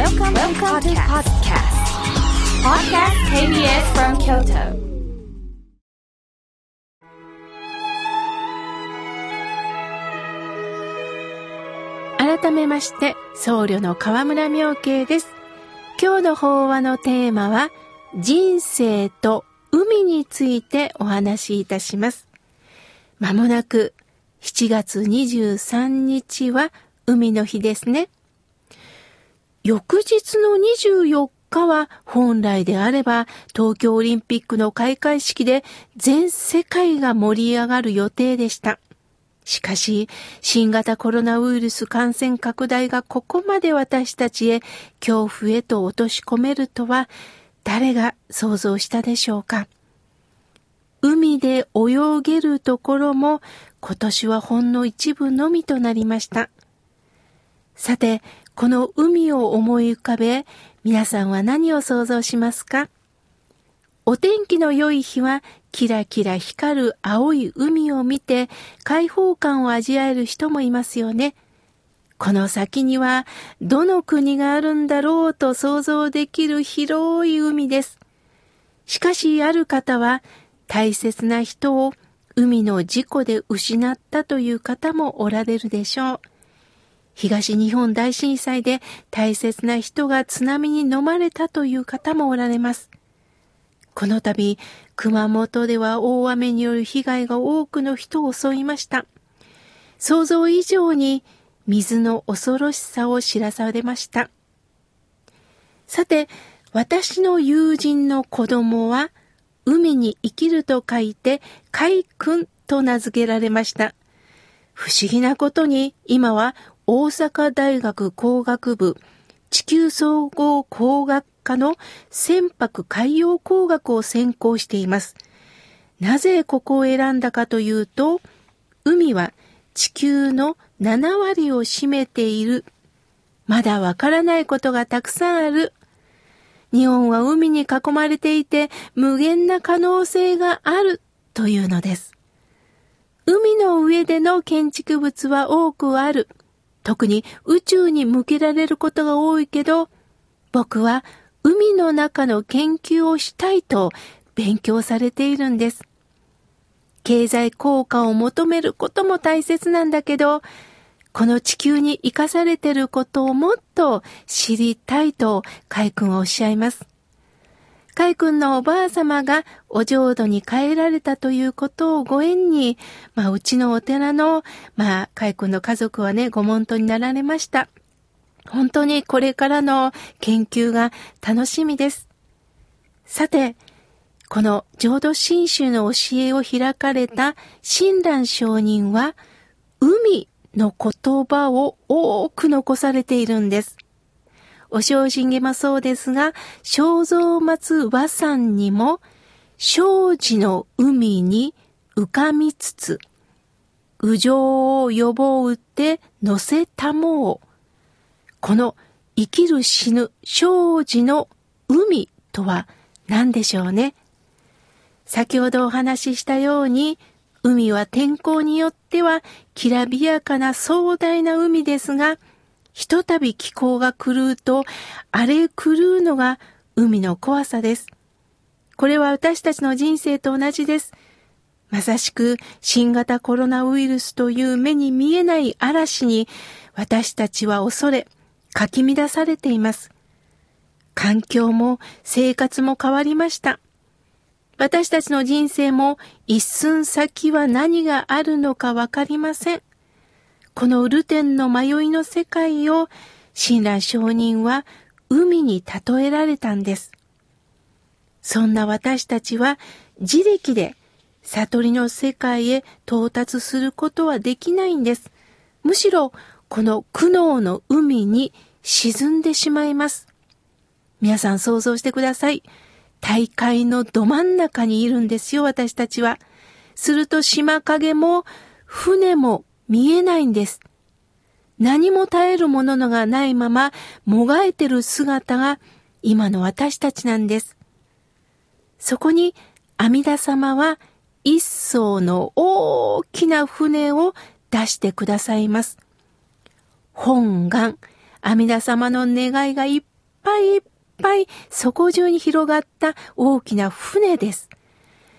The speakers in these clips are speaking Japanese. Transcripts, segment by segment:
Welcome, Welcome to podcast. Podcast KBS from Kyoto. 改めまして、僧侶の河村明慶です。今日の法話のテーマは、人生と海についてお話しいたします。まもなく7月23日は海の日ですね。翌日の24日は本来であれば東京オリンピックの開会式で全世界が盛り上がる予定でした。しかし、新型コロナウイルス感染拡大がここまで私たちへ恐怖へと落とし込めるとは誰が想像したでしょうか。海で泳げるところも今年はほんの一部のみとなりました。さて、この海を思い浮かべ、皆さんは何を想像しますか？お天気の良い日はキラキラ光る青い海を見て開放感を味わえる人もいますよね。この先にはどの国があるんだろうと想像できる広い海です。しかしある方は大切な人を海の事故で失ったという方もおられるでしょう。東日本大震災で大切な人が津波に飲まれたという方もおられます。この度、熊本では大雨による被害が多くの人を襲いました。想像以上に水の恐ろしさを知らされました。さて、私の友人の子供は、海に生きると書いて、海君と名付けられました。不思議なことに、今は大阪大学工学部地球総合工学科の船舶海洋工学を専攻しています。なぜここを選んだかというと、海は地球の7割を占めている。まだわからないことがたくさんある。日本は海に囲まれていて無限な可能性があるというのです。海の上での建築物は多くある。特に宇宙に向けられることが多いけど、僕は海の中の研究をしたいと勉強されているんです。経済効果を求めることも大切なんだけど、この地球に生かされてることをもっと知りたいと海君はおっしゃいます。海君のおばあ様がお浄土に帰られたということをご縁に、まあ、うちのお寺の、まあ、海君の家族はね、ご門徒になられました。本当にこれからの研究が楽しみです。さて、この浄土真宗の教えを開かれた親鸞上人は、海の言葉を多く残されているんです。お正心下もそうですが、正蔵松和山にも、生寺の海に浮かみつつ、右上を予防うって乗せたもう。この生きる死ぬ生寺の海とは何でしょうね？先ほどお話ししたように、海は天候によってはきらびやかな壮大な海ですが、ひとたび気候が狂うと、荒れ狂うのが海の怖さです。これは私たちの人生と同じです。まさしく新型コロナウイルスという目に見えない嵐に私たちは恐れ、かき乱されています。環境も生活も変わりました。私たちの人生も一寸先は何があるのかわかりません。このウルテンの迷いの世界を親鸞上人は海に例えられたんです。そんな私たちは自力で悟りの世界へ到達することはできないんです。むしろこの苦悩の海に沈んでしまいます。皆さん想像してください。大海のど真ん中にいるんですよ、私たちは。すると島影も船も見えないんです。何も耐えるものがないままもがいてる姿が今の私たちなんです。そこに阿弥陀様は一艘の大きな船を出してくださいます。本願、阿弥陀様の願いがいっぱいいっぱい底中に広がった大きな船です。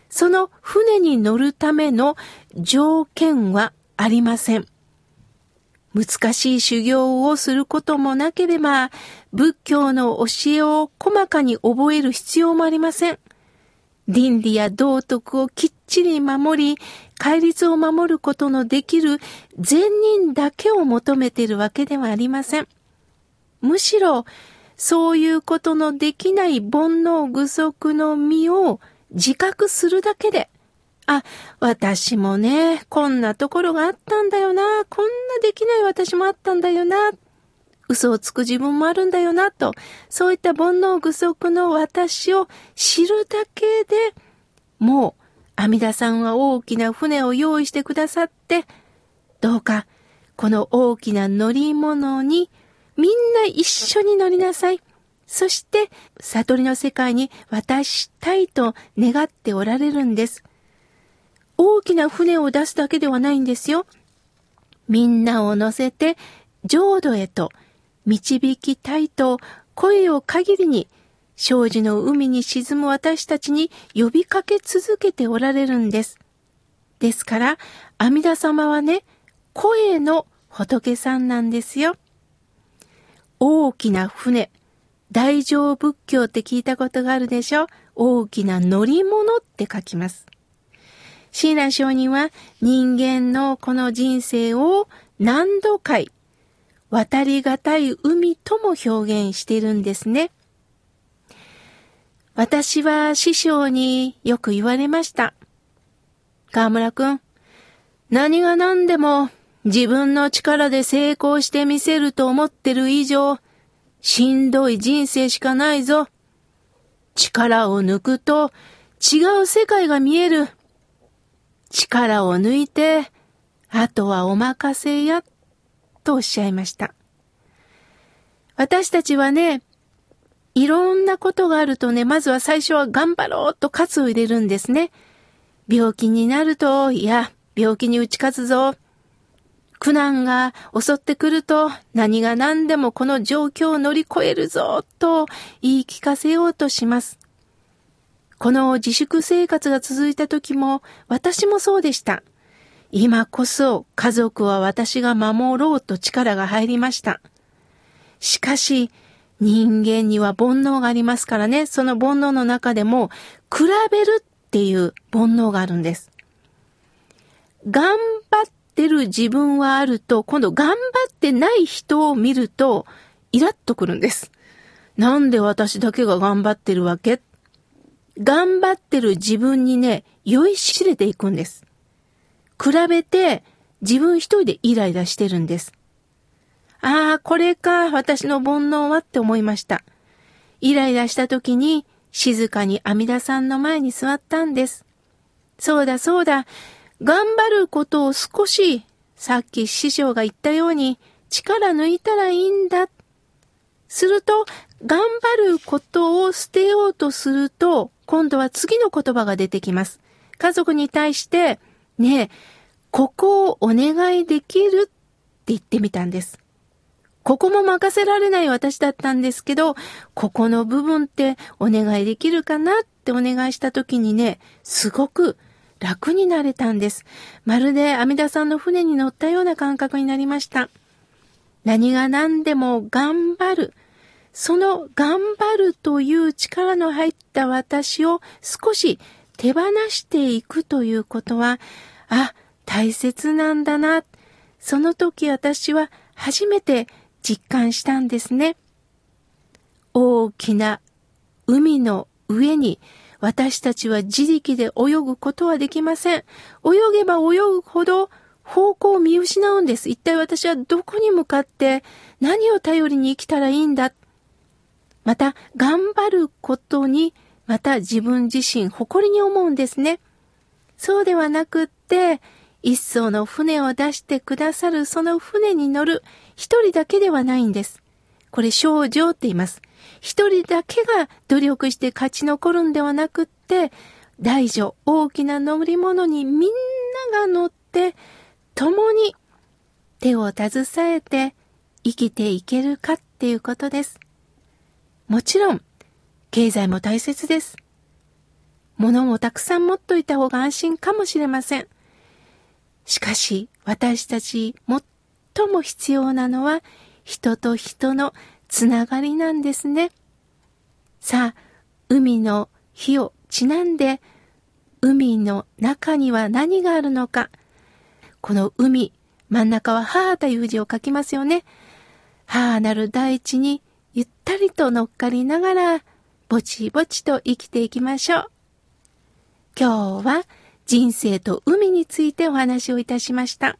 その船に乗るための条件はありません。難しい修行をすることもなければ、仏教の教えを細かに覚える必要もありません。倫理や道徳をきっちり守り、戒律を守ることのできる善人だけを求めているわけではありません。むしろ、そういうことのできない煩悩具足の身を自覚するだけで、あ、私もね、こんなところがあったんだよな、こんなできない私もあったんだよな、嘘をつく自分もあるんだよな、と、そういった煩悩具足の私を知るだけで、もう、阿弥陀さんは大きな船を用意してくださって、どうか、この大きな乗り物にみんな一緒に乗りなさい。そして、悟りの世界に渡したいと願っておられるんです。大きな船を出すだけではないんですよ。みんなを乗せて浄土へと導きたいと声を限りに生じの海に沈む私たちに呼びかけ続けておられるんです。ですから、阿弥陀様はね、声の仏さんなんですよ。大きな船、大乗仏教って聞いたことがあるでしょ？大きな乗り物って書きます。シーラ上人は人間のこの人生を何度回、渡りがたい海とも表現しているんですね。私は師匠によく言われました。河村くん、何が何でも自分の力で成功してみせると思ってる以上、しんどい人生しかないぞ。力を抜くと違う世界が見える。力を抜いて、あとはお任せや、とおっしゃいました。私たちはね、いろんなことがあるとね、まずは最初は頑張ろうと喝を入れるんですね。病気になると、いや、病気に打ち勝つぞ。苦難が襲ってくると何が何でもこの状況を乗り越えるぞと言い聞かせようとします。この自粛生活が続いた時も私もそうでした。今こそ家族は私が守ろうと力が入りました。しかし人間には煩悩がありますからね、その煩悩の中でも比べるっていう煩悩があるんです。頑張ってる自分はあると、今度頑張ってない人を見ると、イラッとくるんです。なんで私だけが頑張ってるわけ頑張ってる自分にね、酔いしれていくんです。比べて自分一人でイライラしてるんです。ああ、これか、私の煩悩はって思いました。イライラした時に静かに阿弥陀さんの前に座ったんです。そうだそうだ、頑張ることを少し、さっき師匠が言ったように力抜いたらいいんだ。すると、頑張ることを捨てようとすると、今度は次の言葉が出てきます。家族に対して、ねえ、ここをお願いできるって言ってみたんです。ここも任せられない私だったんですけど、ここの部分ってお願いできるかなってお願いした時にね、すごく楽になれたんです。まるで阿弥陀さんの船に乗ったような感覚になりました。何が何でも頑張る。その頑張るという力の入った私を少し手放していくということは、あ、大切なんだな。その時私は初めて実感したんですね。大きな海の上に私たちは自力で泳ぐことはできません。泳げば泳ぐほど方向を見失うんです。一体私はどこに向かって何を頼りに生きたらいいんだ。また、頑張ることに、また自分自身誇りに思うんですね。そうではなくって、一艘の船を出してくださるその船に乗る一人だけではないんです。これ少女って言います。一人だけが努力して勝ち残るんではなくって、大女、大きな乗り物にみんなが乗って、共に手を携えて生きていけるかっていうことです。もちろん、経済も大切です。物もたくさん持っといた方が安心かもしれません。しかし、私たち最も必要なのは、人と人のつながりなんですね。さあ、海の日をちなんで、海の中には何があるのか。この海、真ん中は母という字を書きますよね。母なる大地にゆったりと乗っかりながら、ぼちぼちと生きていきましょう。今日は人生と海についてお話をいたしました。